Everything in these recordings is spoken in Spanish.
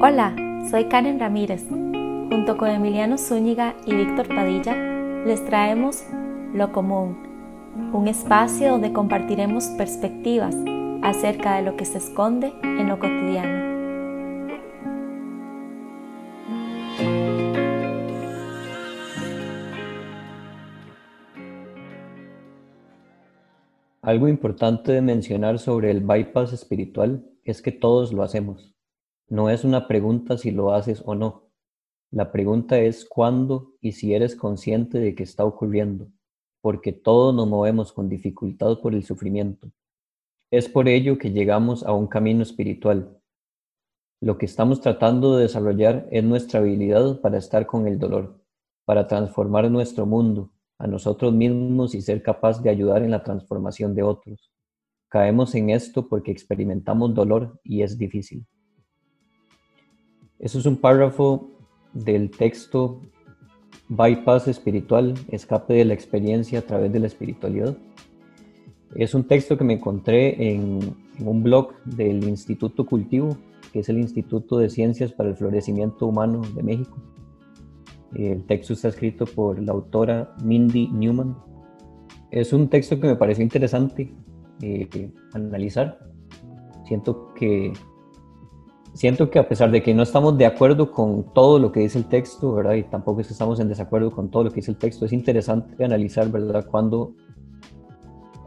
Hola, soy Karen Ramírez. Junto con Emiliano Zúñiga y Víctor Padilla, les traemos Lo Común, un espacio donde compartiremos perspectivas acerca de lo que se esconde en lo cotidiano. Algo importante de mencionar sobre el bypass espiritual es que todos lo hacemos. No es una pregunta si lo haces o no. La pregunta es cuándo y si eres consciente de que está ocurriendo, porque todos nos movemos con dificultad por el sufrimiento. Es por ello que llegamos a un camino espiritual. Lo que estamos tratando de desarrollar es nuestra habilidad para estar con el dolor, para transformar nuestro mundo, a nosotros mismos y ser capaz de ayudar en la transformación de otros. Caemos en esto porque experimentamos dolor y es difícil. Eso es un párrafo del texto Bypass Espiritual, Escape de la Experiencia a través de la Espiritualidad. Es un texto que me encontré en, un blog del Instituto Cultivo, que es el Instituto de Ciencias para el Florecimiento Humano de México. El texto está escrito por la autora Mindy Newman. Es un texto que me pareció interesante eh, analizar. Siento que, siento que a pesar de que no estamos de acuerdo con todo lo que dice el texto, ¿verdad? Y tampoco es que estamos en desacuerdo con todo lo que dice el texto, es interesante analizar, ¿verdad? Cuando,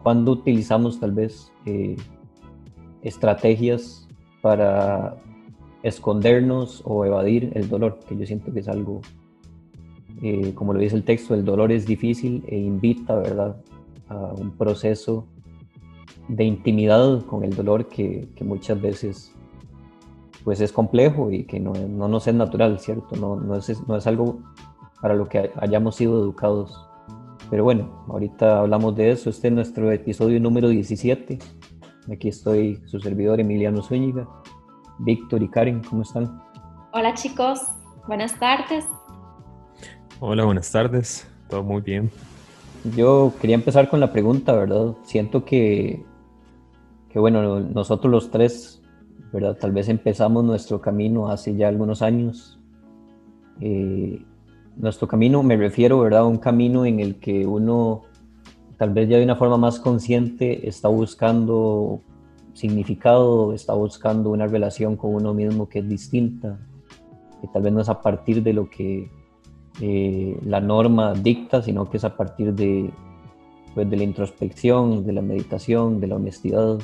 cuando utilizamos tal vez eh, estrategias para escondernos o evadir el dolor, que yo siento que es algo eh, como lo dice el texto, el dolor es difícil e invita, ¿verdad?, a un proceso de intimidad con el dolor que, que muchas veces pues es complejo y que no, no nos es natural, ¿cierto? No, no, es, no es algo para lo que hayamos sido educados. Pero bueno, ahorita hablamos de eso. Este es nuestro episodio número 17. Aquí estoy su servidor Emiliano Zúñiga. Víctor y Karen, ¿cómo están? Hola chicos, buenas tardes. Hola, buenas tardes. Todo muy bien. Yo quería empezar con la pregunta, ¿verdad? Siento que, que bueno, nosotros los tres, ¿verdad? Tal vez empezamos nuestro camino hace ya algunos años. Eh, nuestro camino, me refiero, ¿verdad? A un camino en el que uno, tal vez ya de una forma más consciente, está buscando significado, está buscando una relación con uno mismo que es distinta, que tal vez no es a partir de lo que eh, la norma dicta, sino que es a partir de, pues, de la introspección, de la meditación, de la honestidad.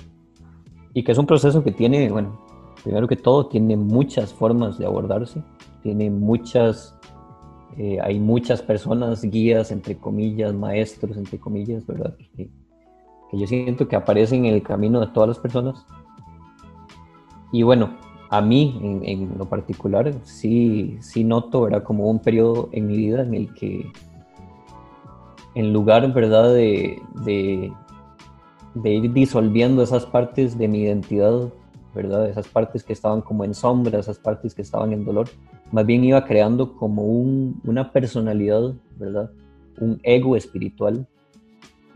Y que es un proceso que tiene, bueno, primero que todo, tiene muchas formas de abordarse, tiene muchas, eh, hay muchas personas, guías, entre comillas, maestros, entre comillas, ¿verdad? Que, que yo siento que aparecen en el camino de todas las personas. Y bueno, a mí en, lo particular sí, sí noto, ¿verdad? Como un periodo en mi vida en el que en lugar, ¿verdad? De, de, ir disolviendo esas partes de mi identidad, ¿verdad? Esas partes que estaban como en sombra, esas partes que estaban en dolor, más bien iba creando como un, una personalidad, ¿verdad? Un ego espiritual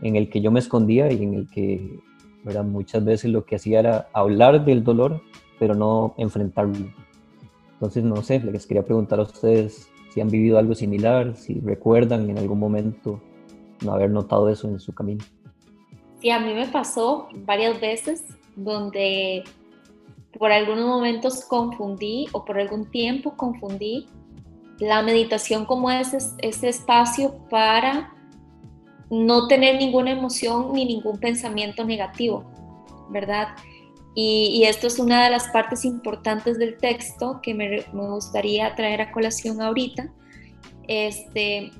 en el que yo me escondía y en el que, ¿verdad? Muchas veces lo que hacía era hablar del dolor, pero no enfrentarlo. Entonces, no sé, les quería preguntar a ustedes si han vivido algo similar, si recuerdan en algún momento no haber notado eso en su camino. Sí, a mí me pasó varias veces donde por algunos momentos confundí o por algún tiempo confundí la meditación como ese, ese espacio para no tener ninguna emoción ni ningún pensamiento negativo, ¿verdad? Y, esto es una de las partes importantes del texto que me, gustaría traer a colación ahorita, este,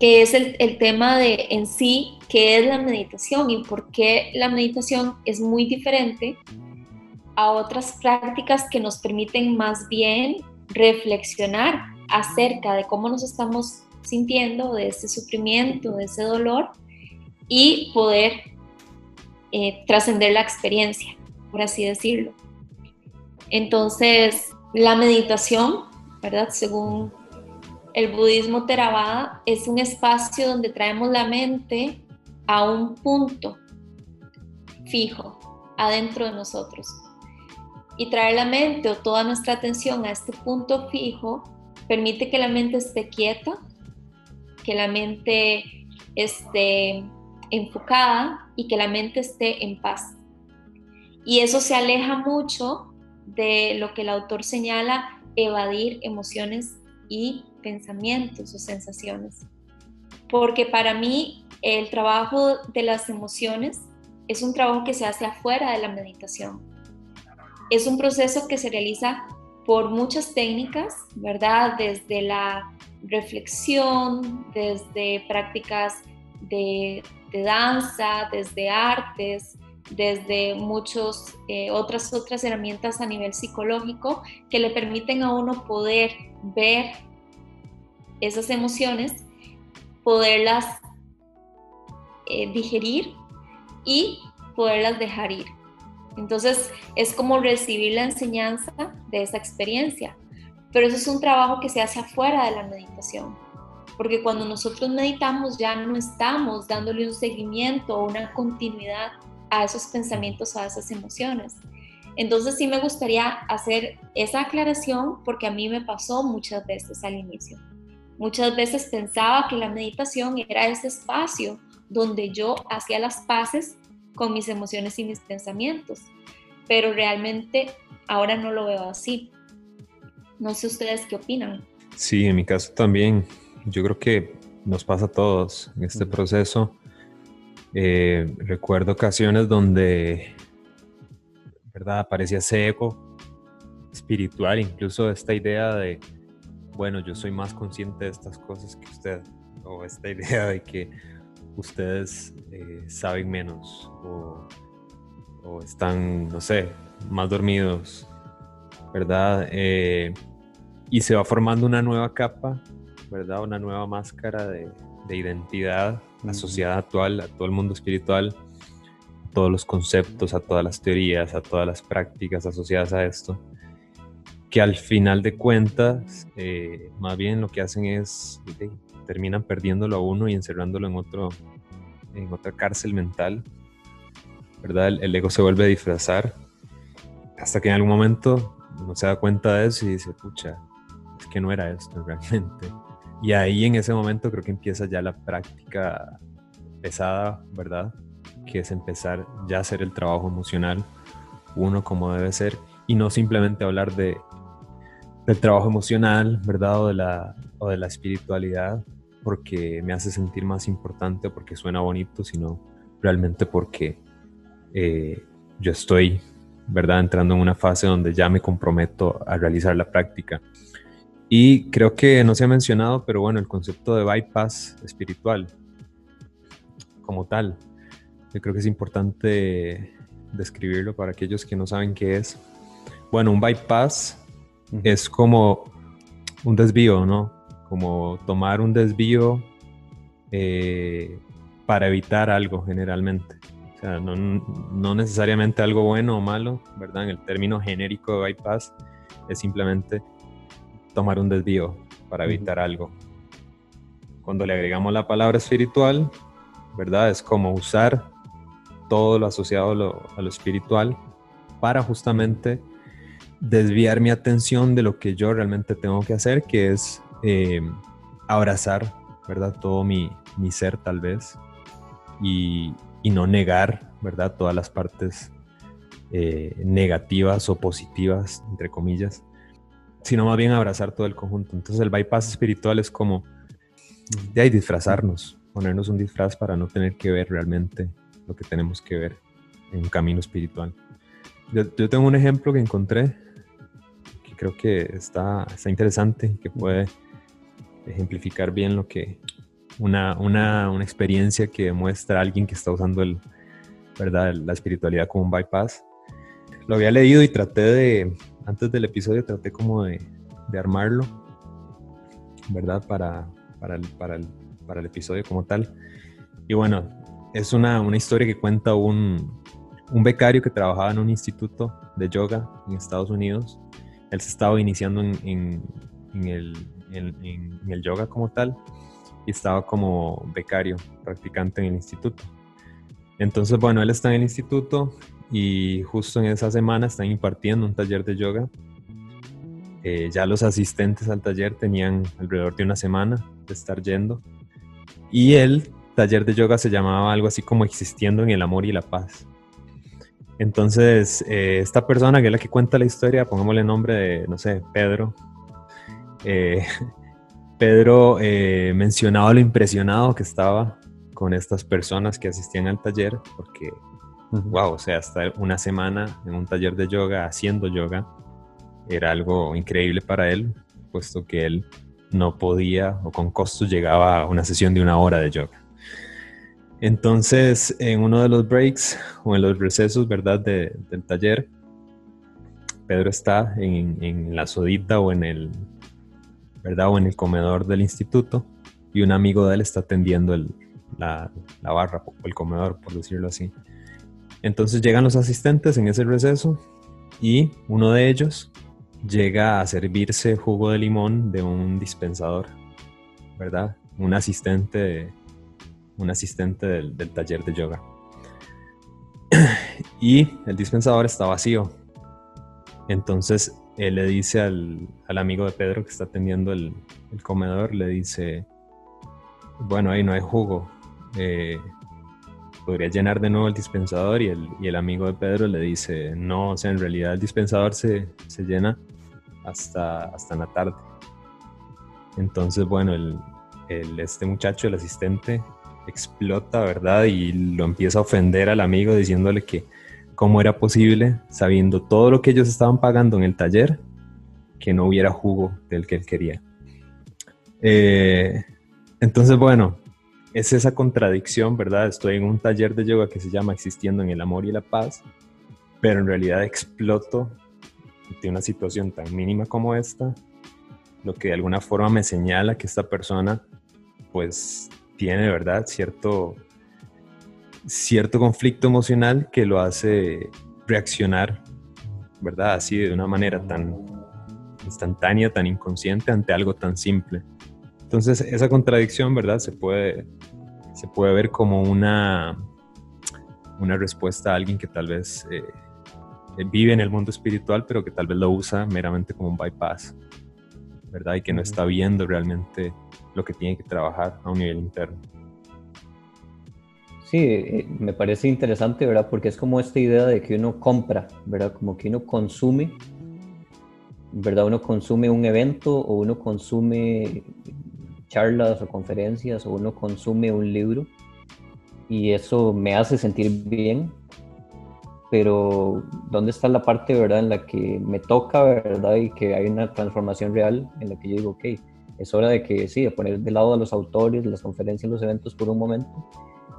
que es el, el, tema de en sí, qué es la meditación y por qué la meditación es muy diferente a otras prácticas que nos permiten más bien reflexionar acerca de cómo nos estamos sintiendo, de ese sufrimiento, de ese dolor y poder eh, trascender la experiencia por así decirlo. Entonces, la meditación, ¿verdad? Según el budismo Theravada, es un espacio donde traemos la mente a un punto fijo adentro de nosotros. Y traer la mente o toda nuestra atención a este punto fijo permite que la mente esté quieta, que la mente esté enfocada y que la mente esté en paz. Y eso se aleja mucho de lo que el autor señala, evadir emociones y pensamientos o sensaciones. Porque para mí el trabajo de las emociones es un trabajo que se hace afuera de la meditación. Es un proceso que se realiza por muchas técnicas, ¿verdad? Desde la reflexión, desde prácticas de, danza, desde artes, desde muchas eh, otras, otras herramientas a nivel psicológico que le permiten a uno poder ver esas emociones, poderlas eh, digerir y poderlas dejar ir. Entonces es como recibir la enseñanza de esa experiencia. Pero eso es un trabajo que se hace afuera de la meditación. Porque cuando nosotros meditamos ya no estamos dándole un seguimiento o una continuidad a esos pensamientos, a esas emociones. Entonces sí me gustaría hacer esa aclaración porque a mí me pasó muchas veces al inicio. Muchas veces pensaba que la meditación era ese espacio donde yo hacía las paces con mis emociones y mis pensamientos, pero realmente ahora no lo veo así. No sé ustedes qué opinan. Sí, en mi caso también. Yo creo que nos pasa a todos en este proceso. Eh, recuerdo ocasiones donde, ¿verdad? Aparecía ese eco espiritual, incluso esta idea de, bueno, yo soy más consciente de estas cosas que usted, o esta idea de que ustedes eh, saben menos o, están, no sé, más dormidos, ¿verdad? Eh, y se va formando una nueva capa, ¿verdad? Una nueva máscara de, identidad, la sociedad actual, a todo el mundo espiritual, todos los conceptos, a todas las teorías, a todas las prácticas asociadas a esto, que al final de cuentas, eh, más bien lo que hacen es terminan perdiéndolo a uno y encerrándolo en otro en otra cárcel mental, ¿verdad? El, ego se vuelve a disfrazar hasta que en algún momento uno se da cuenta de eso y dice, pucha, es que no era esto realmente. Y ahí en ese momento creo que empieza ya la práctica pesada, ¿verdad? Que es empezar ya a hacer el trabajo emocional, uno como debe ser, y no simplemente hablar de, del trabajo emocional, ¿verdad? O de la, o de la espiritualidad, porque me hace sentir más importante, porque suena bonito, sino realmente porque eh, yo estoy, ¿verdad?, entrando en una fase donde ya me comprometo a realizar la práctica. Y creo que no se ha mencionado, pero bueno, el concepto de bypass espiritual como tal, yo creo que es importante describirlo para aquellos que no saben qué es. Bueno, un bypass es como un desvío, ¿no? como tomar un desvío eh, para evitar algo generalmente. O sea, no, necesariamente algo bueno o malo, ¿verdad? En el término genérico de bypass es simplemente tomar un desvío para evitar algo. Cuando le agregamos la palabra espiritual, ¿verdad? Es como usar todo lo asociado a lo espiritual para justamente desviar mi atención de lo que yo realmente tengo que hacer, que es eh, abrazar, ¿verdad? Todo mi, ser tal vez y, no negar, ¿verdad? Todas las partes eh, negativas o positivas, entre comillas, sino más bien abrazar todo el conjunto. Entonces el bypass espiritual es como de ahí disfrazarnos, ponernos un disfraz para no tener que ver realmente lo que tenemos que ver en un camino espiritual. Yo, tengo un ejemplo que encontré creo que está, está interesante, que puede ejemplificar bien lo que una, una, una experiencia que demuestra alguien que está usando el, ¿verdad? la espiritualidad como un bypass. Lo había leído y traté de, antes del episodio, traté como de, de armarlo, ¿verdad? Para, para, el, para, el, para el episodio como tal. Y bueno, es una, una historia que cuenta un, un becario que trabajaba en un instituto de yoga en Estados Unidos. Él se estaba iniciando en, el yoga como tal y estaba como becario, practicante en el instituto. Entonces, bueno, él está en el instituto y justo en esa semana están impartiendo un taller de yoga. Eh, ya los asistentes al taller tenían alrededor de una semana de estar yendo y el taller de yoga se llamaba algo así como existiendo en el amor y la paz. Entonces, eh, esta persona que es la que cuenta la historia, pongámosle el nombre de, no sé, Pedro. Eh, Pedro eh, mencionaba lo impresionado que estaba con estas personas que asistían al taller, porque, wow, o sea, estar una semana en un taller de yoga haciendo yoga era algo increíble para él, puesto que él no podía o con costos llegaba a una sesión de una hora de yoga. Entonces, en uno de los breaks o en los recesos, ¿verdad?, del taller, Pedro está en, la sodita o en el, ¿verdad?, o en el comedor del instituto y un amigo de él está atendiendo la, la barra o el comedor, por decirlo así. Entonces llegan los asistentes en ese receso y uno de ellos llega a servirse jugo de limón de un dispensador, ¿verdad? Un asistente un asistente del, taller de yoga. y el dispensador está vacío. Entonces él le dice al, amigo de Pedro que está atendiendo el, comedor, le dice, bueno, ahí no hay jugo. Eh, podría llenar de nuevo el dispensador y el, amigo de Pedro le dice, no, o sea, en realidad el dispensador se, llena hasta, hasta en la tarde. Entonces, bueno, el, este muchacho, el asistente, explota, ¿verdad? Y lo empieza a ofender al amigo diciéndole que cómo era posible, sabiendo todo lo que ellos estaban pagando en el taller, que no hubiera jugo del que él quería. Eh, entonces, bueno, es esa contradicción, ¿verdad? Estoy en un taller de yoga que se llama Existiendo en el Amor y la Paz, pero en realidad exploto de una situación tan mínima como esta, lo que de alguna forma me señala que esta persona pues tiene, ¿verdad? Cierto, cierto conflicto emocional que lo hace reaccionar, ¿verdad? Así de una manera tan instantánea, tan inconsciente ante algo tan simple. Entonces, esa contradicción, ¿verdad? Se puede, se puede ver como una, una respuesta a alguien que tal vez eh, vive en el mundo espiritual, pero que tal vez lo usa meramente como un bypass, ¿verdad? Y que no está viendo realmente lo que tiene que trabajar a un nivel interno. Sí, eh, me parece interesante, ¿verdad? Porque es como esta idea de que uno compra, ¿verdad? Como que uno consume, ¿verdad? Uno consume un evento o uno consume charlas o conferencias o uno consume un libro y eso me hace sentir bien, pero ¿dónde está la parte, ¿verdad? En la que me toca, ¿verdad? Y que hay una transformación real en la que yo digo, ok, es hora de que sí, de poner de lado a los autores, las conferencias, los eventos por un momento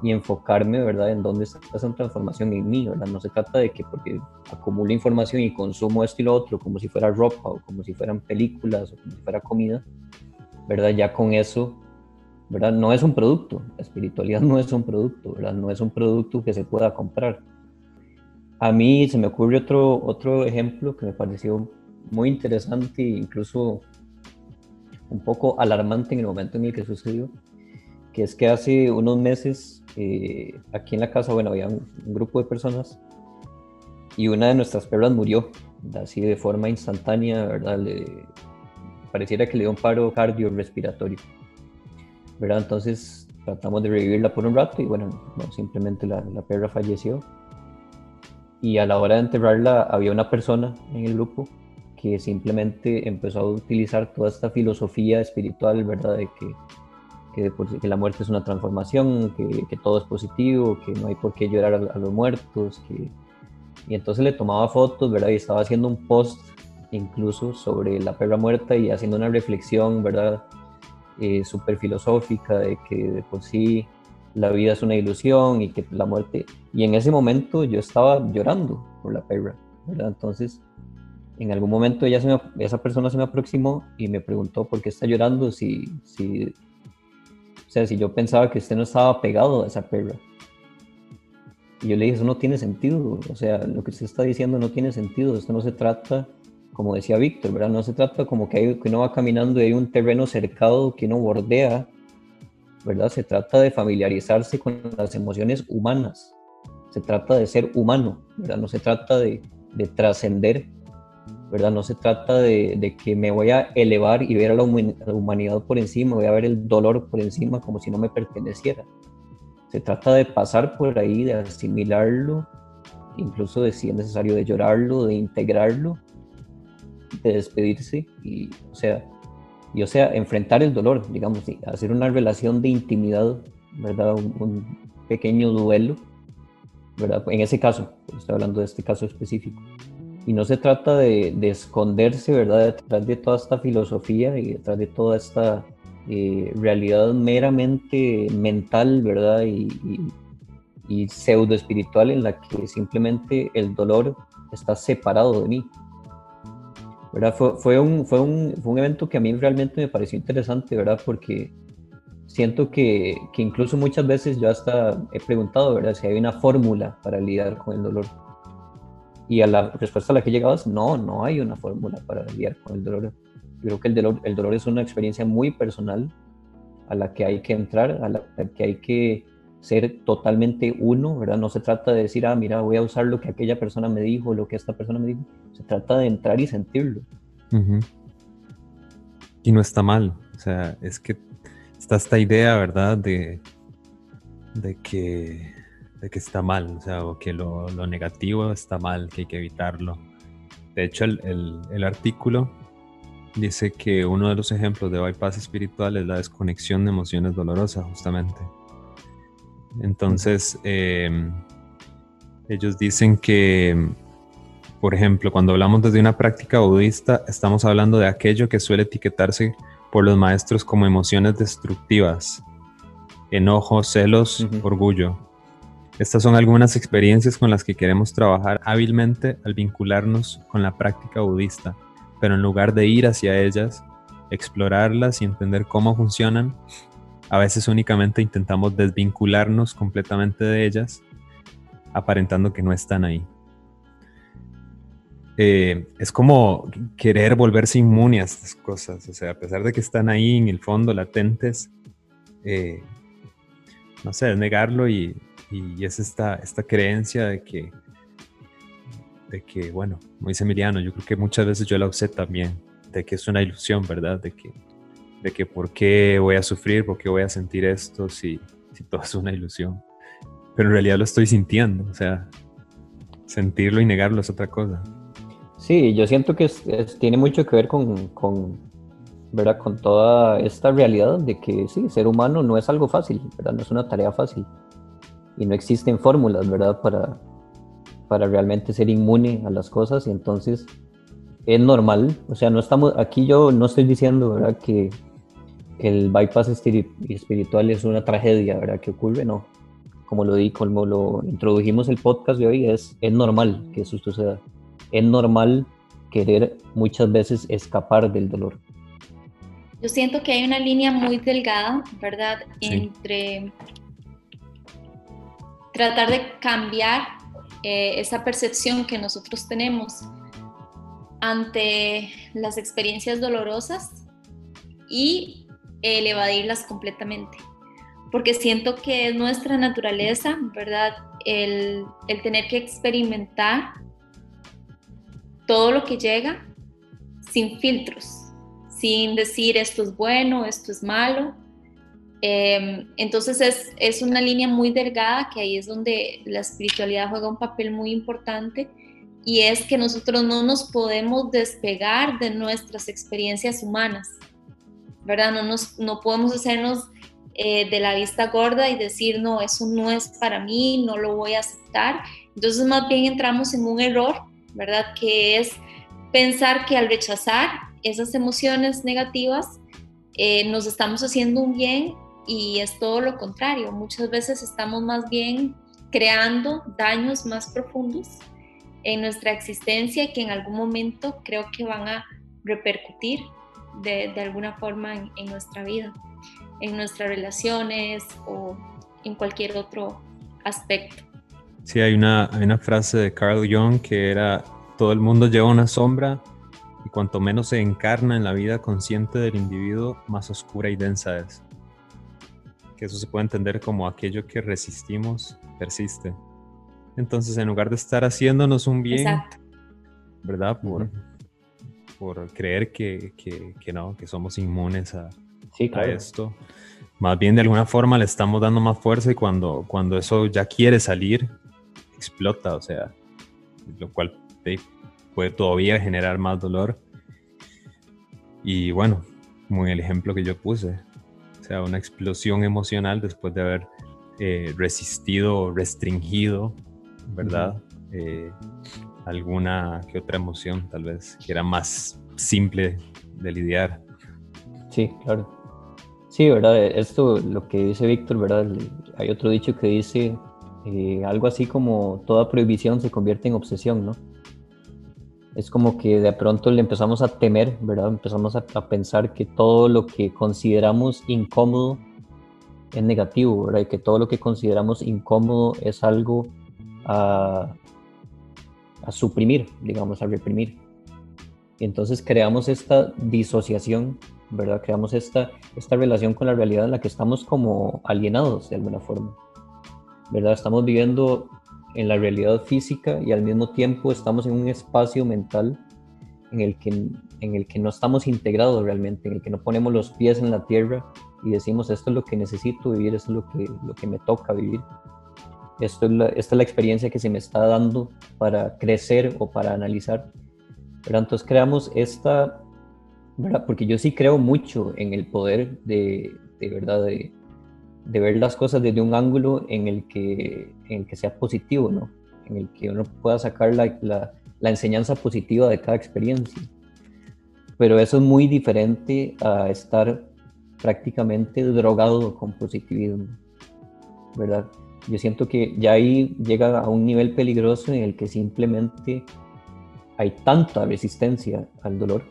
y enfocarme, ¿verdad?, en dónde está esa transformación en mí, ¿verdad? No se trata de que porque acumulo información y consumo esto y lo otro, como si fuera ropa o como si fueran películas o como si fuera comida, ¿verdad? Ya con eso, ¿verdad? No es un producto, la espiritualidad no es un producto, ¿verdad? No es un producto que se pueda comprar. A mí se me ocurre otro, otro ejemplo que me pareció muy interesante e incluso un poco alarmante en el momento en el que sucedió, que es que hace unos meses eh, aquí en la casa, bueno, había un, grupo de personas y una de nuestras perras murió, así de forma instantánea, ¿verdad? Le, pareciera que le dio un paro cardiorrespiratorio, ¿verdad? Entonces tratamos de revivirla por un rato y bueno, no, simplemente la, la perra falleció. Y a la hora de enterrarla había una persona en el grupo que simplemente empezó a utilizar toda esta filosofía espiritual, ¿verdad? De que, que, la muerte es una transformación, que, que, todo es positivo, que no hay por qué llorar a, los muertos, que... y entonces le tomaba fotos, ¿verdad? Y estaba haciendo un post incluso sobre la perra muerta y haciendo una reflexión, ¿verdad? Eh, súper filosófica de que de por sí la vida es una ilusión y que la muerte... Y en ese momento yo estaba llorando por la perra, ¿verdad? Entonces en algún momento ella se esa persona se me aproximó y me preguntó por qué está llorando, si, si, o sea, si yo pensaba que usted no estaba pegado a esa perra. Y yo le dije, eso no tiene sentido, o sea, lo que usted está diciendo no tiene sentido, esto no se trata, como decía Víctor, ¿verdad? No se trata como que, hay, que uno va caminando y hay un terreno cercado que uno bordea, ¿verdad? Se trata de familiarizarse con las emociones humanas, Se trata de ser humano, ¿verdad? No se trata de, de trascender, ¿verdad? No se trata de, que me voy a elevar y ver a la, humanidad por encima, voy a ver el dolor por encima como si no me perteneciera. Se trata de pasar por ahí, de asimilarlo, incluso de si es necesario de llorarlo, de integrarlo, de despedirse y, o sea, enfrentar el dolor, digamos, hacer una relación de intimidad, ¿verdad? Un, pequeño duelo, ¿verdad? En ese caso, estoy hablando de este caso específico. Y no se trata de, de esconderse, ¿verdad? Detrás de toda esta filosofía y detrás de toda esta eh, realidad meramente mental, ¿verdad? Y, y, pseudo espiritual en la que simplemente el dolor está separado de mí. ¿verdad? Fue, fue, un, fue, un, fue un evento que a mí realmente me pareció interesante, ¿verdad? Porque siento que, que, incluso muchas veces yo hasta he preguntado, ¿verdad? Si hay una fórmula para lidiar con el dolor. Y a la respuesta a la que llegabas, no, no hay una fórmula para lidiar con el dolor creo que el dolor, el dolor es una experiencia muy personal a la que hay que entrar, a la que hay que ser totalmente uno, ¿verdad? No se trata de decir, ah, mira, voy a usar lo que aquella persona me dijo, lo que esta persona me dijo. Se trata de entrar y sentirlo. Y no está mal. O sea, es que está esta idea, ¿verdad? De, de, que, de que está mal, o sea, o que lo, lo negativo está mal, que hay que evitarlo. De hecho, el, el, el artículo dice que uno de los ejemplos de bypass espiritual es la desconexión de emociones dolorosas, justamente. Entonces, em, ellos dicen que, por ejemplo, cuando hablamos desde una práctica budista, estamos hablando de aquello que suele etiquetarse por los maestros como emociones destructivas, enojo, celos, orgullo. Estas son algunas experiencias con las que queremos trabajar hábilmente al vincularnos con la práctica budista pero en lugar de ir hacia ellas, explorarlas y entender cómo funcionan, a veces únicamente intentamos desvincularnos completamente de ellas, aparentando que no están ahí. Eh, es como querer volverse inmune a estas cosas, o sea, a pesar de que están ahí en el fondo latentes, eh, no sé, negarlo y, y es esta, esta creencia de que de que, bueno, como dice Emiliano, yo creo que muchas veces yo la usé también, de que es una ilusión, ¿verdad? De que, de que por qué voy a sufrir, por qué voy a sentir esto si, si todo es una ilusión. Pero en realidad lo estoy sintiendo, o sea, sentirlo y negarlo es otra cosa. Sí, yo siento que tiene mucho que ver con, con, ¿verdad? con toda esta realidad de que sí, ser humano no es algo fácil, ¿verdad? No es una tarea fácil. Y no existen fórmulas, ¿verdad? Para, para realmente ser inmune a las cosas y entonces es normal, o sea, no estamos, aquí yo no estoy diciendo, ¿verdad? Que, el bypass espiritual es una tragedia, ¿verdad? Que ocurre, no. Como lo di, como lo introdujimos el podcast de hoy, es, es normal que eso suceda. Es normal querer muchas veces escapar del dolor. Yo siento que hay una línea muy delgada, ¿verdad? Entre tratar de cambiar eh, esa percepción que nosotros tenemos ante las experiencias dolorosas y el evadirlas completamente. Porque siento que es nuestra naturaleza, ¿verdad? El, el tener que experimentar todo lo que llega sin filtros, sin decir esto es bueno, esto es malo, Em, entonces es, es, una línea muy delgada que ahí es donde la espiritualidad juega un papel muy importante y es que nosotros no nos podemos despegar de nuestras experiencias humanas, ¿verdad? No, nos, no podemos hacernos eh, de la vista gorda y decir, no, eso no es para mí, no lo voy a aceptar. Entonces más bien entramos en un error, ¿verdad? Que es pensar que al rechazar esas emociones negativas, eh, nos estamos haciendo un bien y es todo lo contrario. Muchas veces estamos más bien creando daños más profundos en nuestra existencia que en algún momento creo que van a repercutir de, alguna forma en, nuestra vida, en nuestras relaciones o en cualquier otro aspecto. Sí, hay una, hay una frase de Carl Jung que era, todo el mundo lleva una sombra y cuanto menos se encarna en la vida consciente del individuo, más oscura y densa es que eso se puede entender como aquello que resistimos persiste. Entonces, en lugar de estar haciéndonos un bien, ¿verdad? Por, por creer que, que, no, que somos inmunes a, a esto. Más bien de alguna forma le estamos dando más fuerza y cuando, cuando eso ya quiere salir, explota, o sea, lo cual puede todavía generar más dolor. Y bueno, como en el ejemplo que yo puse, sea, una explosión emocional después de haber eh, resistido, restringido, ¿verdad? Eh, alguna que otra emoción, tal vez, que era más simple de lidiar. Sí, claro. Sí, ¿verdad? Esto, lo que dice Víctor, ¿verdad? Hay otro dicho que dice eh, algo así como toda prohibición se convierte en obsesión, ¿no? Es como que de pronto le empezamos a temer, ¿verdad? Empezamos a, pensar que todo lo que consideramos incómodo es negativo, ¿verdad? Y que todo lo que consideramos incómodo es algo a, a suprimir, digamos, a reprimir. Y entonces creamos esta disociación, ¿verdad? Creamos esta, esta relación con la realidad en la que estamos como alienados de alguna forma, ¿verdad? Estamos viviendo en la realidad física y al mismo tiempo estamos en un espacio mental en el que, en el que no estamos integrados realmente, en el que no ponemos los pies en la tierra y decimos esto es lo que necesito vivir, esto es lo que, lo que me toca vivir. Esto es la, esta es la experiencia que se me está dando para crecer o para analizar. Pero entonces creamos esta, ¿verdad? Porque yo sí creo mucho en el poder de, de verdad, de, ver las cosas desde un ángulo en el que, en el que sea positivo, ¿no? En el que uno pueda sacar la, la, la enseñanza positiva de cada experiencia. Pero eso es muy diferente a estar prácticamente drogado con positivismo, ¿verdad? Yo siento que ya ahí llega a un nivel peligroso en el que simplemente hay tanta resistencia al dolor,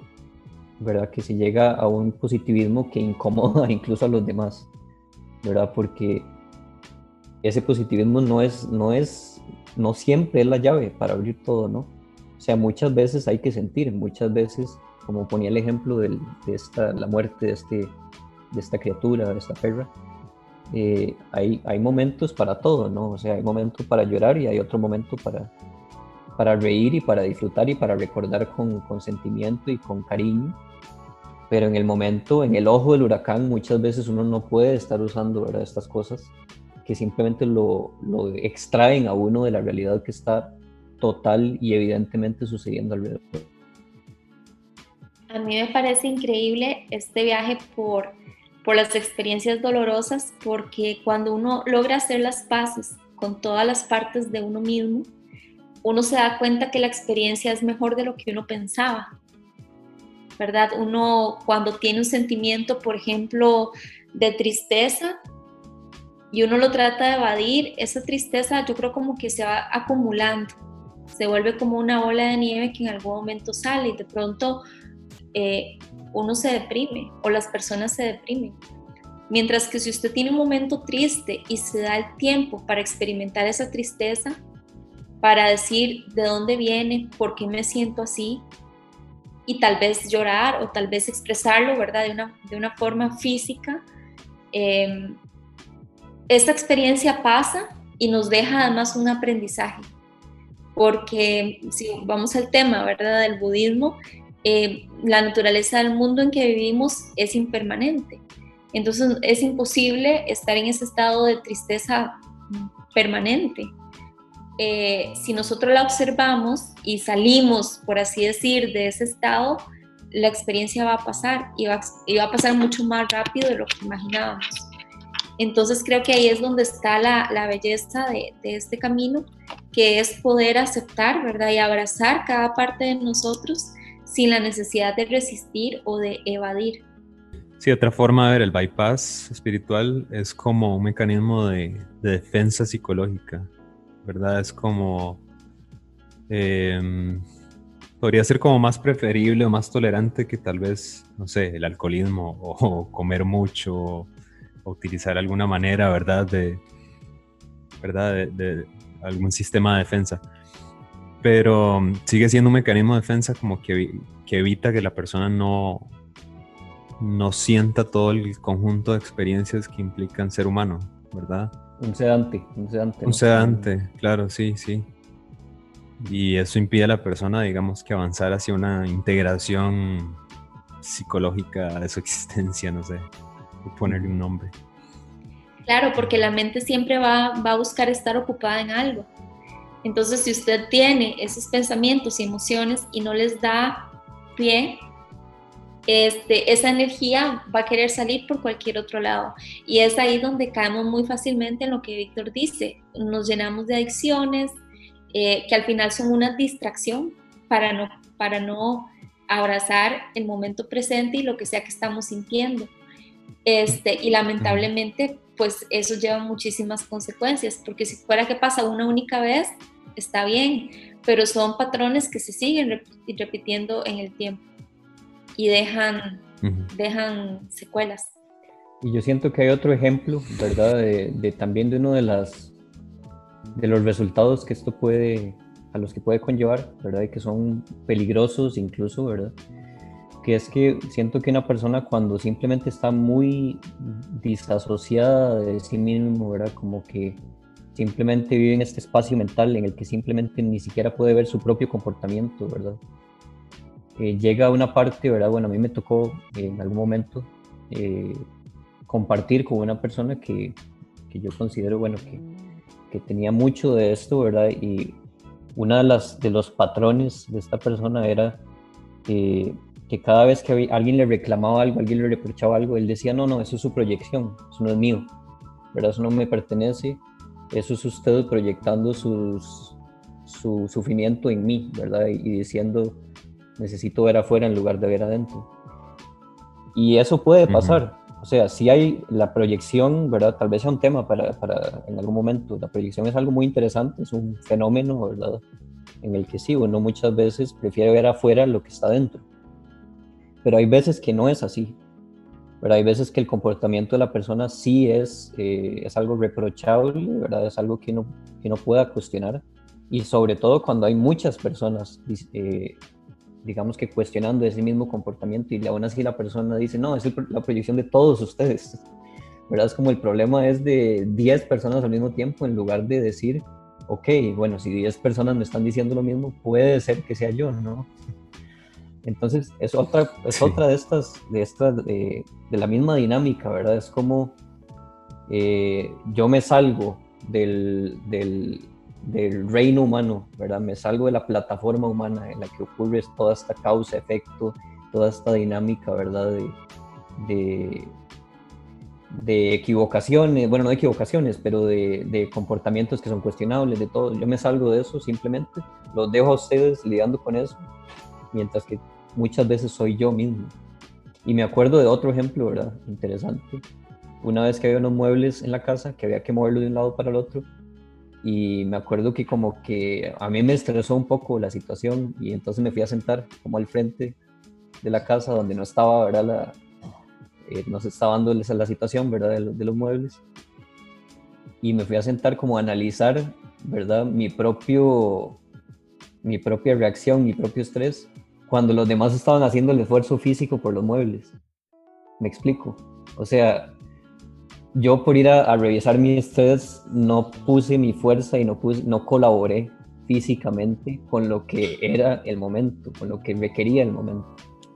¿verdad? Que se llega a un positivismo que incomoda incluso a los demás, ¿verdad? Porque ese positivismo no es, no es, no siempre es la llave para abrir todo, ¿no? O sea, muchas veces hay que sentir, muchas veces, como ponía el ejemplo de esta, la muerte de, este, de esta criatura, de esta perra, eh, hay, hay momentos para todo, ¿no? O sea, hay momentos para llorar y hay otro momento para, para reír y para disfrutar y para recordar con, con sentimiento y con cariño. Pero en el momento, en el ojo del huracán, muchas veces uno no puede estar usando ¿verdad? estas cosas que simplemente lo, lo extraen a uno de la realidad que está total y evidentemente sucediendo alrededor. A mí me parece increíble este viaje por por las experiencias dolorosas, porque cuando uno logra hacer las paces con todas las partes de uno mismo, uno se da cuenta que la experiencia es mejor de lo que uno pensaba. ¿Verdad? Uno cuando tiene un sentimiento, por ejemplo, de tristeza y uno lo trata de evadir, esa tristeza yo creo como que se va acumulando, se vuelve como una ola de nieve que en algún momento sale y de pronto eh, uno se deprime o las personas se deprimen. Mientras que si usted tiene un momento triste y se da el tiempo para experimentar esa tristeza, para decir de dónde viene, por qué me siento así, y tal vez llorar o tal vez expresarlo, ¿verdad? De una, de una forma física, eh, esta experiencia pasa y nos deja además un aprendizaje. Porque si vamos al tema, ¿verdad? Del budismo, eh, la naturaleza del mundo en que vivimos es impermanente. Entonces es imposible estar en ese estado de tristeza permanente. Eh, si nosotros la observamos y salimos, por así decir, de ese estado, la experiencia va a pasar y va, a pasar mucho más rápido de lo que imaginábamos. Entonces creo que ahí es donde está la, belleza de, este camino, que es poder aceptar, ¿verdad? Y abrazar cada parte de nosotros sin la necesidad de resistir o de evadir. Sí, otra forma de ver el bypass espiritual es como un mecanismo de, defensa psicológica, ¿verdad? Es como... Em, podría ser como más preferible o más tolerante que tal vez, no sé, el alcoholismo o, comer mucho o, utilizar alguna manera, ¿verdad? De, ¿verdad? de algún sistema de defensa pero mm, sigue siendo un mecanismo de defensa como que, que evita que la persona no, no sienta todo el conjunto de experiencias que implican ser humano, ¿verdad? Un sedante, un sedante. Un sedante, claro, sí, sí. Y eso impide a la persona, digamos, que avanzar hacia una integración psicológica de su existencia, no sé, ponerle un nombre. Claro, porque la mente siempre va, va a buscar estar ocupada en algo. Entonces, si usted tiene esos pensamientos y emociones y no les da pie, este, esa energía va a querer salir por cualquier otro lado. Y es ahí donde caemos muy fácilmente en lo que Víctor dice. Nos llenamos de adicciones eh, que al final son una distracción para no, para no abrazar el momento presente y lo que sea que estamos sintiendo. Este, y lamentablemente, pues eso lleva muchísimas consecuencias, porque si fuera que pasa una única vez, está bien, pero son patrones que se siguen repitiendo en el tiempo y dejan, dejan secuelas. Y yo siento que hay otro ejemplo, ¿verdad? De, también de uno de las de los resultados que esto puede, a los que puede conllevar, ¿verdad? Y que son peligrosos incluso, ¿verdad? Que es que siento que una persona cuando simplemente está muy disasociada de sí mismo, ¿verdad? Como que simplemente vive en este espacio mental en el que simplemente ni siquiera puede ver su propio comportamiento, ¿verdad? Eh, llega a una parte, ¿verdad? Bueno, a mí me tocó eh, en algún momento eh, compartir con una persona que, que yo considero, bueno, que, que, tenía mucho de esto, ¿verdad? Y una de, las, de los patrones de esta persona era que cada vez que alguien le reclamaba algo, alguien le reprochaba algo, él decía, no, no, eso es su proyección, eso no es mío, ¿verdad? Eso no me pertenece, eso es usted proyectando sus, su sufrimiento en mí, ¿verdad? Y diciendo, necesito ver afuera en lugar de ver adentro. Y eso puede pasar. O sea, si hay la proyección, ¿verdad? Tal vez sea un tema para, para, en algún momento. La proyección es algo muy interesante, es un fenómeno, ¿verdad? En el que sí, uno muchas veces prefiere ver afuera lo que está dentro. Pero hay veces que no es así. Pero hay veces que el comportamiento de la persona sí es, eh, es algo reprochable, ¿verdad? Es algo que no, que no pueda cuestionar. Y sobre todo cuando hay muchas personas eh, digamos que cuestionando ese mismo comportamiento y aún así la persona dice, no, es la proyección de todos ustedes. ¿Verdad? Es como el problema es de 10 personas al mismo tiempo en lugar de decir, ok, bueno, si 10 personas me están diciendo lo mismo, puede ser que sea yo, ¿no? Entonces, es otra, es otra de estas, de, estas de, la misma dinámica, ¿verdad? Es como eh, yo me salgo del, del, del reino humano, ¿verdad? Me salgo de la plataforma humana en la que ocurre toda esta causa, efecto, toda esta dinámica, ¿verdad? De, de, equivocaciones, bueno, no de equivocaciones, pero de, comportamientos que son cuestionables, de todo. Yo me salgo de eso simplemente, los dejo a ustedes lidiando con eso, mientras que muchas veces soy yo mismo. Y me acuerdo de otro ejemplo, ¿verdad? Interesante. Una vez que había unos muebles en la casa, que había que moverlo de un lado para el otro, y me acuerdo que como que a mí me estresó un poco la situación y entonces me fui a sentar como al frente de la casa donde no estaba, ¿verdad? La, eh, no se estaba dando la situación, ¿verdad? De, los muebles. Y me fui a sentar como a analizar, ¿verdad? Mi propio, mi propia reacción, mi propio estrés, cuando los demás estaban haciendo el esfuerzo físico por los muebles. Me explico. O sea, yo por ir a, revisar mi estrés no puse mi fuerza y no, puse, no colaboré físicamente con lo que era el momento, con lo que requería el momento.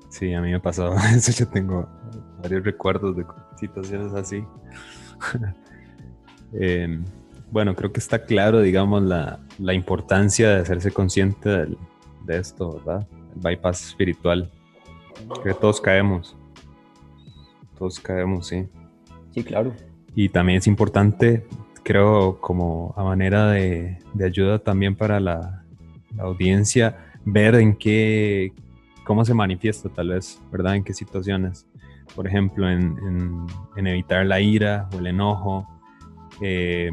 Sí, a mí me pasaba eso, yo tengo varios recuerdos de situaciones así. Em, bueno, creo que está claro, digamos, la, la importancia de hacerse consciente de esto, ¿verdad? El bypass espiritual. Que todos caemos. Todos caemos, sí. Sí, claro. Y también es importante, creo, como a manera de, ayuda también para la, audiencia, ver en qué, cómo se manifiesta tal vez, ¿verdad? En qué situaciones. Por ejemplo, en, evitar la ira o el enojo, eh,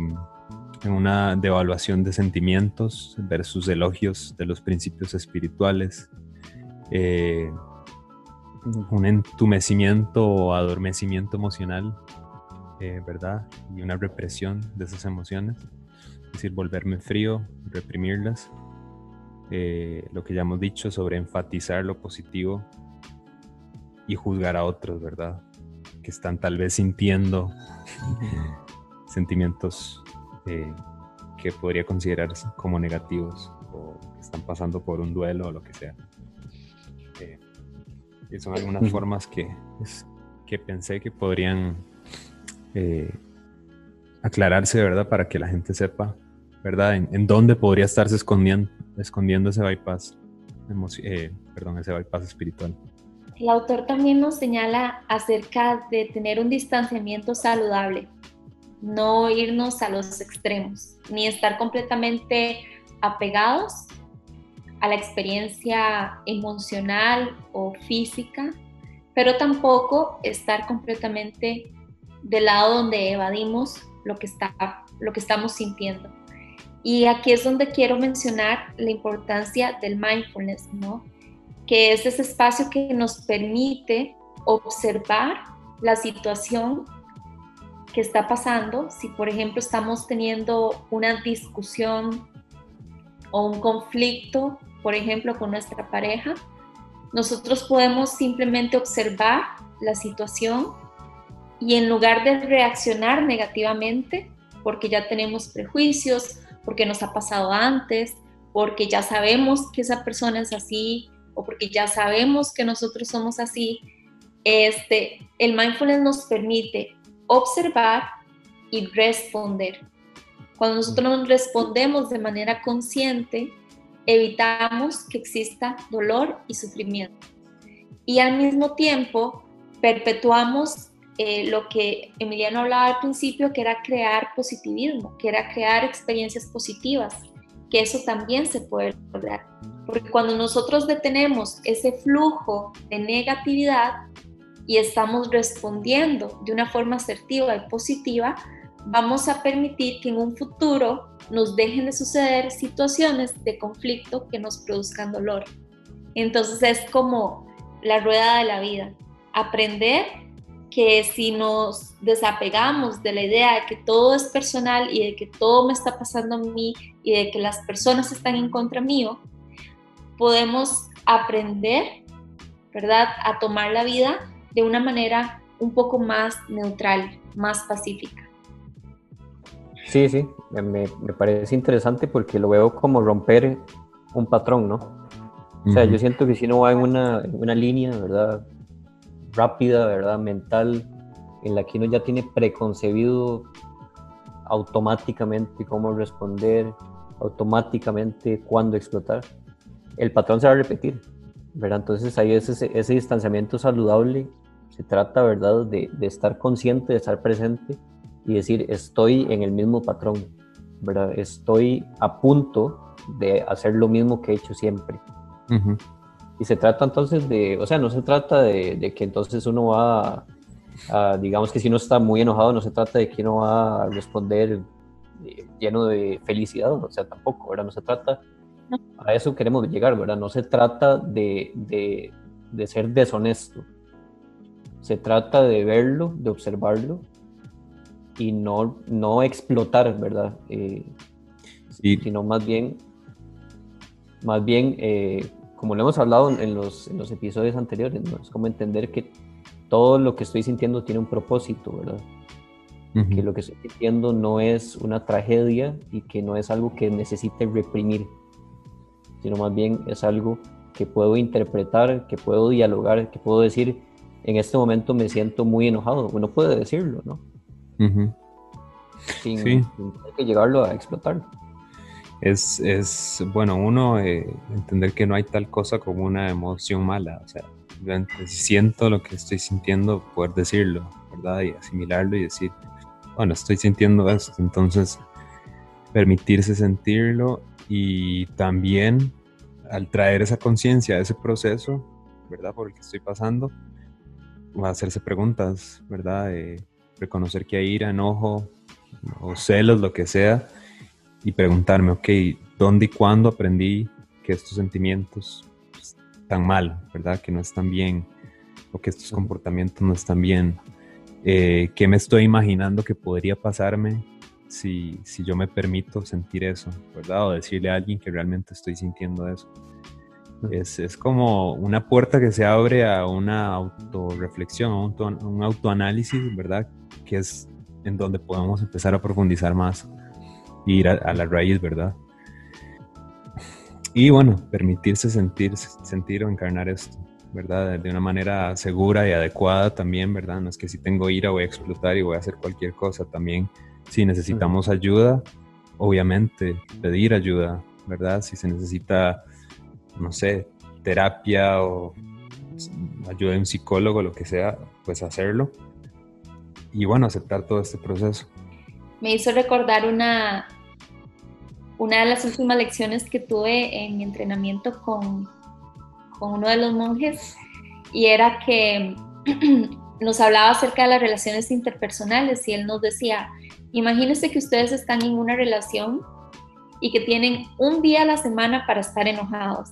en una devaluación de sentimientos versus elogios de los principios espirituales, eh, un entumecimiento o adormecimiento emocional eh, ¿verdad? Y una represión de esas emociones, es decir, volverme frío, reprimirlas. Eh, lo que ya hemos dicho sobre enfatizar lo positivo y juzgar a otros, ¿verdad? Que están tal vez sintiendo, sentimientos eh, que podría considerarse como negativos o que están pasando por un duelo o lo que sea. Eh, y son algunas formas que, que pensé que podrían eh, aclararse, ¿verdad? Para que la gente sepa, ¿verdad? En, dónde podría estarse escondiendo, escondiendo ese bypass, perdón, ese bypass espiritual. El autor también nos señala acerca de tener un distanciamiento saludable, no irnos a los extremos, ni estar completamente apegados a la experiencia emocional o física, pero tampoco estar completamente del lado donde evadimos lo que, está, lo que estamos sintiendo. Y aquí es donde quiero mencionar la importancia del mindfulness, ¿no? Que es ese espacio que nos permite observar la situación que está pasando, si por ejemplo estamos teniendo una discusión o un conflicto, por ejemplo, con nuestra pareja, nosotros podemos simplemente observar la situación y en lugar de reaccionar negativamente, porque ya tenemos prejuicios, porque nos ha pasado antes, porque ya sabemos que esa persona es así o porque ya sabemos que nosotros somos así, este, el mindfulness nos permite observar y responder. Cuando nosotros nos respondemos de manera consciente, evitamos que exista dolor y sufrimiento. Y al mismo tiempo, perpetuamos eh, lo que Emiliano hablaba al principio, que era crear positivismo, que era crear experiencias positivas, que eso también se puede lograr. Porque cuando nosotros detenemos ese flujo de negatividad, y estamos respondiendo de una forma asertiva y positiva, vamos a permitir que en un futuro nos dejen de suceder situaciones de conflicto que nos produzcan dolor. Entonces es como la rueda de la vida. Aprender que si nos desapegamos de la idea de que todo es personal y de que todo me está pasando a mí y de que las personas están en contra mío, podemos aprender, ¿verdad?, a tomar la vida de una manera un poco más neutral, más pacífica. Sí, sí, me, parece interesante porque lo veo como romper un patrón, ¿no? O sea, yo siento que si uno va en una, en una línea, ¿verdad? Rápida, ¿verdad? Mental, en la que uno ya tiene preconcebido automáticamente cómo responder, automáticamente cuándo explotar, el patrón se va a repetir, ¿verdad? Entonces ahí es ese, distanciamiento saludable se trata, ¿verdad?, de, estar consciente, de estar presente y decir, estoy en el mismo patrón, ¿verdad? Estoy a punto de hacer lo mismo que he hecho siempre. Y se trata entonces de, o sea, no se trata de, que entonces uno va, a, digamos que si uno está muy enojado, no se trata de que uno va a responder eh, lleno de felicidad, o sea, tampoco, ¿verdad? No se trata, a eso queremos llegar, ¿verdad? No se trata de, de, de ser deshonesto, se trata de verlo, de observarlo y no, no explotar, ¿verdad? Eh, sino más bien, más bien eh, como lo hemos hablado en los, en los episodios anteriores, ¿no? es como entender que todo lo que estoy sintiendo tiene un propósito, ¿verdad? Que lo que estoy sintiendo no es una tragedia y que no es algo que necesite reprimir, sino más bien es algo que puedo interpretar, que puedo dialogar, que puedo decir, en este momento me siento muy enojado. Uno puede decirlo, ¿no? sin, sí. que llegarlo a explotar. Es, es bueno, uno eh, entender que no hay tal cosa como una emoción mala. O sea, si siento lo que estoy sintiendo, poder decirlo, ¿verdad? Y asimilarlo y decir, bueno, estoy sintiendo esto. Entonces, permitirse sentirlo y también al traer esa conciencia, ese proceso, ¿verdad? Por el que estoy pasando, a hacerse preguntas, ¿verdad? reconocer que hay ira, enojo o celos, lo que sea, y preguntarme, ok, ¿dónde y cuándo aprendí que estos sentimientos están mal, ¿verdad? Que no están bien, o que estos comportamientos no están bien. Eh, ¿Qué me estoy imaginando que podría pasarme si, si yo me permito sentir eso, ¿verdad? O decirle a alguien que realmente estoy sintiendo eso. Es, es, como una puerta que se abre a una autorreflexión, a un, un autoanálisis, ¿verdad? Que es en donde podamos empezar a profundizar más ir a, la raíz, ¿verdad? Y bueno, permitirse sentir, sentir o encarnar esto, ¿verdad? De una manera segura y adecuada también, ¿verdad? No es que si tengo ira voy a explotar y voy a hacer cualquier cosa, también si necesitamos ayuda, obviamente pedir ayuda, ¿verdad? Si se necesita, no sé, terapia o ayuda de un psicólogo, lo que sea, pues hacerlo. Y bueno, aceptar todo este proceso. Me hizo recordar una, una de las últimas lecciones que tuve en mi entrenamiento con, uno de los monjes y era que nos hablaba acerca de las relaciones interpersonales y él nos decía, imagínense que ustedes están en una relación y que tienen un día a la semana para estar enojados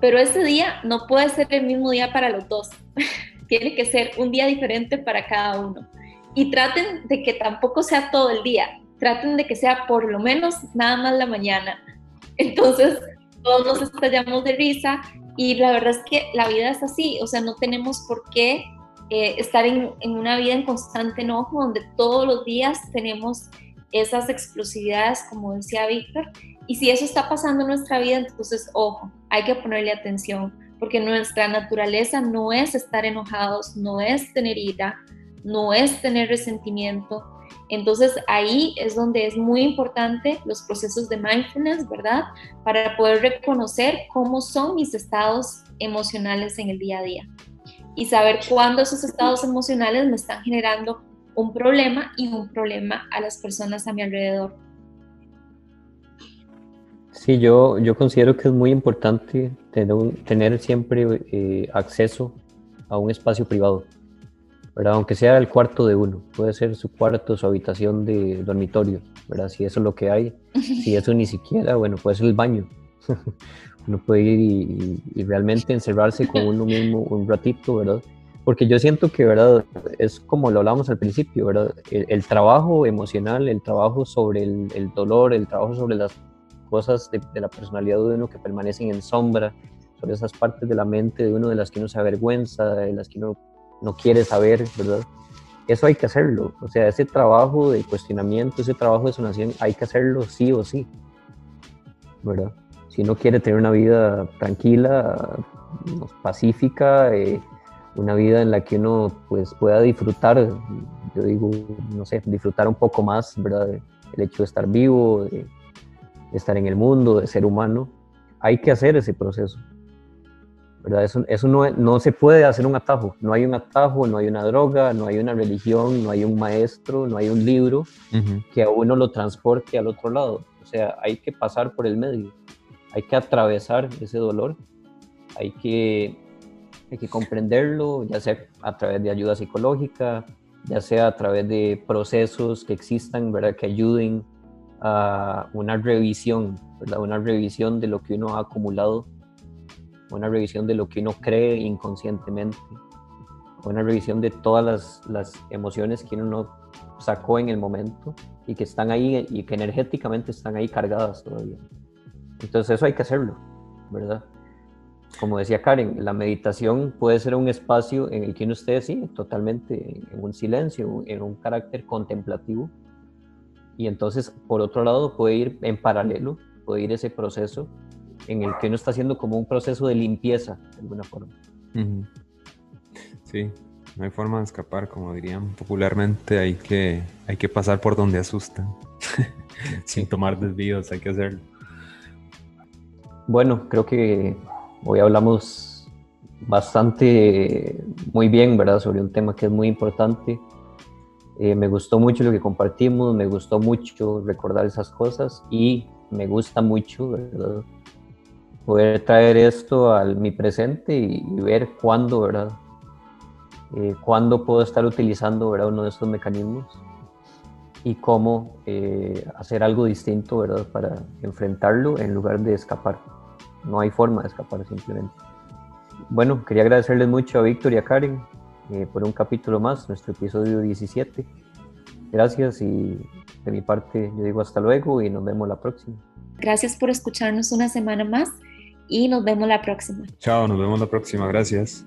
pero ese día no puede ser el mismo día para los dos. Tiene que ser un día diferente para cada uno. Y traten de que tampoco sea todo el día. Traten de que sea por lo menos nada más la mañana. Entonces, todos nos estallamos de risa y la verdad es que la vida es así. O sea, no tenemos por qué eh, estar en, una vida en constante enojo donde todos los días tenemos esas explosividades, como decía Víctor, y si eso está pasando en nuestra vida, entonces, ojo, hay que ponerle atención, porque nuestra naturaleza no es estar enojados, no es tener ira, no es tener resentimiento. Entonces ahí es donde es muy importante los procesos de mindfulness, ¿verdad? Para poder reconocer cómo son mis estados emocionales en el día a día y saber cuándo esos estados emocionales me están generando un problema y un problema a las personas a mi alrededor. Sí, yo, yo considero que es muy importante tener, siempre eh, acceso a un espacio privado, ¿verdad? aunque sea el cuarto de uno, puede ser su cuarto, su habitación de dormitorio, ¿verdad? si eso es lo que hay, si eso ni siquiera, bueno, puede ser el baño. uno puede ir y, y realmente encerrarse con uno mismo un ratito, ¿verdad? porque yo siento que, ¿verdad? Es como lo hablamos al principio, ¿verdad? El, trabajo emocional, el trabajo sobre el, dolor, el trabajo sobre las cosas de, la personalidad de uno que permanecen en sombra, sobre esas partes de la mente de uno de las que uno se avergüenza, de las que uno no quiere saber, ¿verdad? Eso hay que hacerlo, o sea, ese trabajo de cuestionamiento, ese trabajo de sanación, hay que hacerlo sí o sí, ¿verdad? Si uno quiere tener una vida tranquila, pacífica, eh, una vida en la que uno pues pueda disfrutar, yo digo, no sé, disfrutar un poco más, ¿verdad? El hecho de estar vivo, de, estar en el mundo, de ser humano, hay que hacer ese proceso. ¿Verdad? Eso, eso no, no, se puede hacer un atajo, no hay un atajo, no hay una droga, no hay una religión, no hay un maestro, no hay un libro que a uno lo transporte al otro lado. O sea, hay que pasar por el medio, hay que atravesar ese dolor, hay que hay que comprenderlo, ya sea a través de ayuda psicológica, ya sea a través de procesos que existan, ¿verdad? Que ayuden a una revisión, ¿verdad? Una revisión de lo que uno ha acumulado, una revisión de lo que uno cree inconscientemente, una revisión de todas las, las emociones que uno no sacó en el momento y que están ahí y que energéticamente están ahí cargadas todavía. Entonces eso hay que hacerlo, ¿verdad? como decía Karen, la meditación puede ser un espacio en el que uno esté, sí, totalmente en un silencio, en un carácter contemplativo. Y entonces, por otro lado, puede ir en paralelo, puede ir ese proceso en el que uno está haciendo como un proceso de limpieza, de alguna forma. Sí, no hay forma de escapar, como dirían popularmente, hay que, hay que pasar por donde asustan. Sin tomar desvíos, hay que hacerlo. Bueno, creo que Hoy hablamos bastante, muy bien, ¿verdad? Sobre un tema que es muy importante. Eh, me gustó mucho lo que compartimos, me gustó mucho recordar esas cosas y me gusta mucho, ¿verdad? Poder traer esto a mi presente y, ver cuándo, ¿verdad? Eh, cuándo puedo estar utilizando, ¿verdad? Uno de estos mecanismos y cómo eh, hacer algo distinto, ¿verdad? Para enfrentarlo en lugar de escapar no hay forma de escapar simplemente. Bueno, quería agradecerles mucho a Víctor y a Karen eh, por un capítulo más, nuestro episodio 17. Gracias y de mi parte yo digo hasta luego y nos vemos la próxima. Gracias por escucharnos una semana más y nos vemos la próxima. Chao, nos vemos la próxima, gracias.